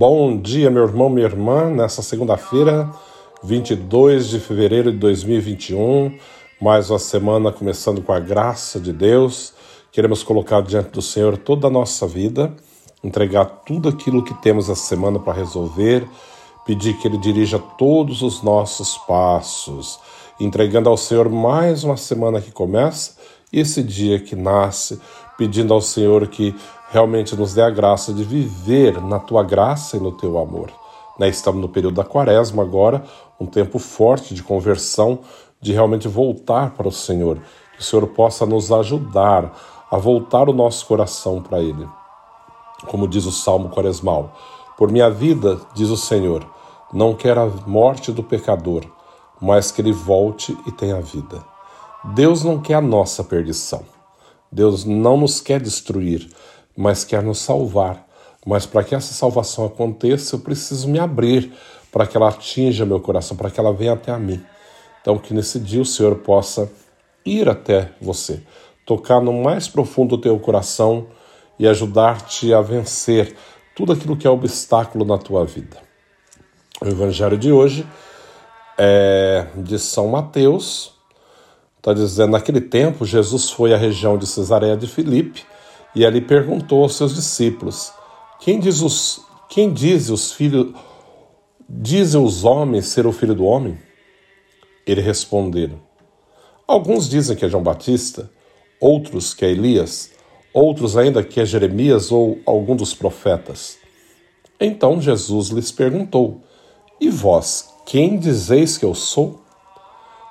Bom dia, meu irmão, minha irmã, nessa segunda-feira, 22 de fevereiro de 2021, mais uma semana começando com a graça de Deus. Queremos colocar diante do Senhor toda a nossa vida, entregar tudo aquilo que temos essa semana para resolver, pedir que Ele dirija todos os nossos passos, entregando ao Senhor mais uma semana que começa e esse dia que nasce, pedindo ao Senhor que realmente nos dê a graça de viver na tua graça e no teu amor. Né? Estamos no período da quaresma agora, um tempo forte de conversão, de realmente voltar para o Senhor. Que o Senhor possa nos ajudar a voltar o nosso coração para Ele. Como diz o Salmo Quaresmal: Por minha vida, diz o Senhor, não quero a morte do pecador, mas que ele volte e tenha vida. Deus não quer a nossa perdição. Deus não nos quer destruir, mas quer nos salvar. Mas para que essa salvação aconteça, eu preciso me abrir para que ela atinja meu coração, para que ela venha até a mim. Então, que nesse dia o Senhor possa ir até você, tocar no mais profundo do teu coração e ajudar-te a vencer tudo aquilo que é obstáculo na tua vida. O evangelho de hoje é de São Mateus. Está dizendo, naquele tempo, Jesus foi à região de Cesareia de Filipe e ali perguntou aos seus discípulos: Quem diz os quem diz os filhos dizem os homens ser o filho do homem? Ele responderam: Alguns dizem que é João Batista, outros que é Elias, outros ainda que é Jeremias ou algum dos profetas. Então Jesus lhes perguntou: E vós, quem dizeis que eu sou?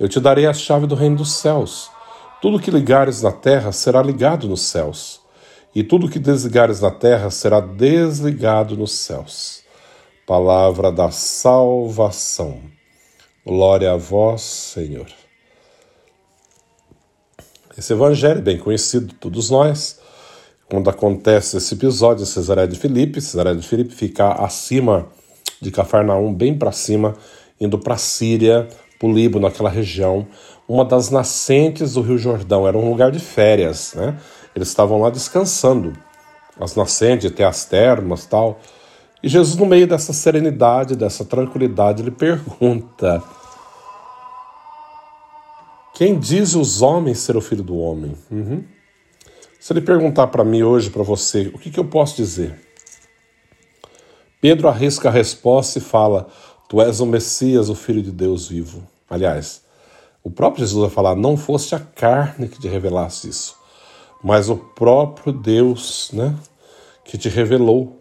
Eu te darei a chave do reino dos céus. Tudo que ligares na terra será ligado nos céus e tudo que desligares na terra será desligado nos céus. Palavra da salvação. Glória a vós, Senhor. Esse evangelho é bem conhecido de todos nós. Quando acontece esse episódio em Cesaré de Filipe, Cesaré de Filipe fica acima de Cafarnaum, bem para cima, indo para Síria, o Líbano, naquela região, uma das nascentes do Rio Jordão. Era um lugar de férias, né? Eles estavam lá descansando, as nascentes, até as termas tal. E Jesus, no meio dessa serenidade, dessa tranquilidade, ele pergunta: Quem diz os homens ser o filho do homem? Uhum. Se ele perguntar para mim hoje, para você, o que, que eu posso dizer? Pedro arrisca a resposta e fala: Tu és o Messias, o Filho de Deus vivo. Aliás, o próprio Jesus vai falar: Não foste a carne que te revelasse isso, mas o próprio Deus, né, que te revelou.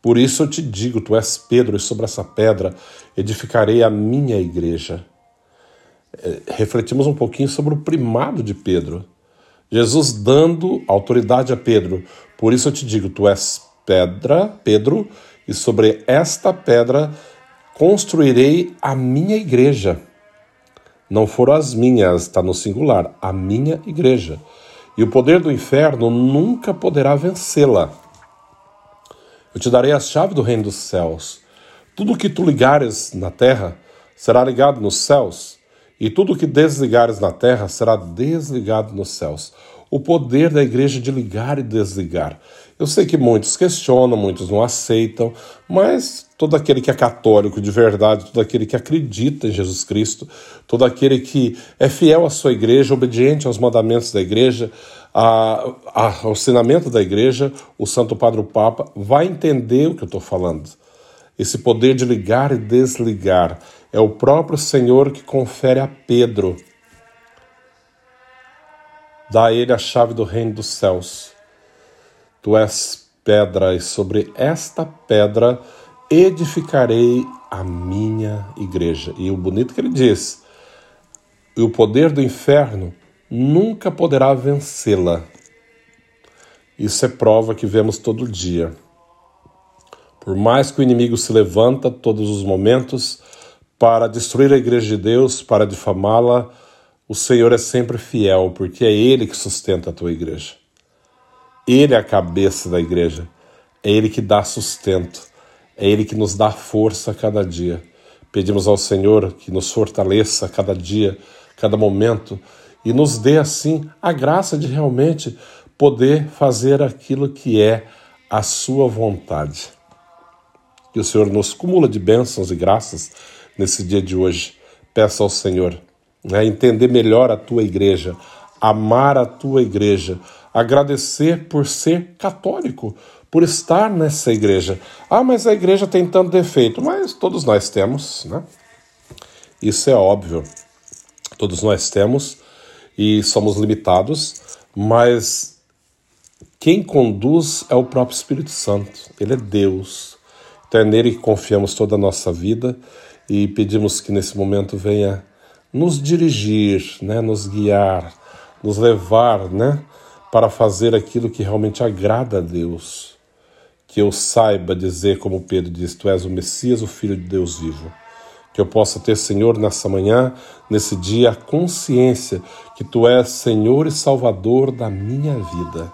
Por isso eu te digo, tu és Pedro, e sobre essa pedra edificarei a minha igreja. É, refletimos um pouquinho sobre o primado de Pedro. Jesus dando autoridade a Pedro. Por isso eu te digo, tu és pedra, Pedro, e sobre esta pedra construirei a minha igreja. Não foram as minhas, está no singular, a minha igreja e o poder do inferno nunca poderá vencê-la. Eu te darei a chave do reino dos céus. Tudo que tu ligares na terra será ligado nos céus, e tudo que desligares na terra será desligado nos céus. O poder da igreja de ligar e desligar. Eu sei que muitos questionam, muitos não aceitam, mas todo aquele que é católico de verdade, todo aquele que acredita em Jesus Cristo, todo aquele que é fiel à sua igreja, obediente aos mandamentos da igreja, a, a, ao ensinamento da igreja, o Santo Padre o Papa vai entender o que eu estou falando. Esse poder de ligar e desligar é o próprio Senhor que confere a Pedro. Dá a ele a chave do reino dos céus. Tu és pedra, e sobre esta pedra edificarei a minha igreja. E o bonito que ele diz: e o poder do inferno nunca poderá vencê-la. Isso é prova que vemos todo dia. Por mais que o inimigo se levanta todos os momentos para destruir a igreja de Deus, para difamá-la, o Senhor é sempre fiel, porque é Ele que sustenta a tua igreja. Ele é a cabeça da igreja, é Ele que dá sustento, é Ele que nos dá força a cada dia. Pedimos ao Senhor que nos fortaleça a cada dia, cada momento, e nos dê assim a graça de realmente poder fazer aquilo que é a Sua vontade. Que o Senhor nos cumula de bênçãos e graças nesse dia de hoje. Peça ao Senhor né, entender melhor a tua igreja, amar a tua igreja, agradecer por ser católico, por estar nessa igreja. Ah, mas a igreja tem tanto defeito, mas todos nós temos, né? Isso é óbvio. Todos nós temos e somos limitados, mas quem conduz é o próprio Espírito Santo. Ele é Deus. Então é nele que confiamos toda a nossa vida e pedimos que nesse momento venha nos dirigir, né, nos guiar, nos levar, né, para fazer aquilo que realmente agrada a Deus. Que eu saiba dizer, como Pedro diz, Tu és o Messias, o Filho de Deus vivo. Que eu possa ter, Senhor, nessa manhã, nesse dia, a consciência que Tu és Senhor e Salvador da minha vida.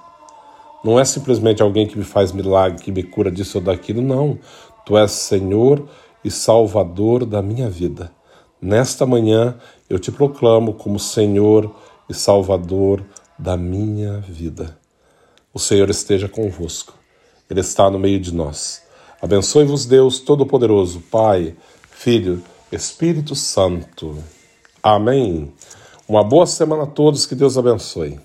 Não é simplesmente alguém que me faz milagre, que me cura disso ou daquilo, não. Tu és Senhor e Salvador da minha vida. Nesta manhã eu te proclamo como Senhor e Salvador da minha vida. O Senhor esteja convosco, Ele está no meio de nós. Abençoe-vos, Deus Todo-Poderoso, Pai, Filho, Espírito Santo. Amém. Uma boa semana a todos, que Deus abençoe.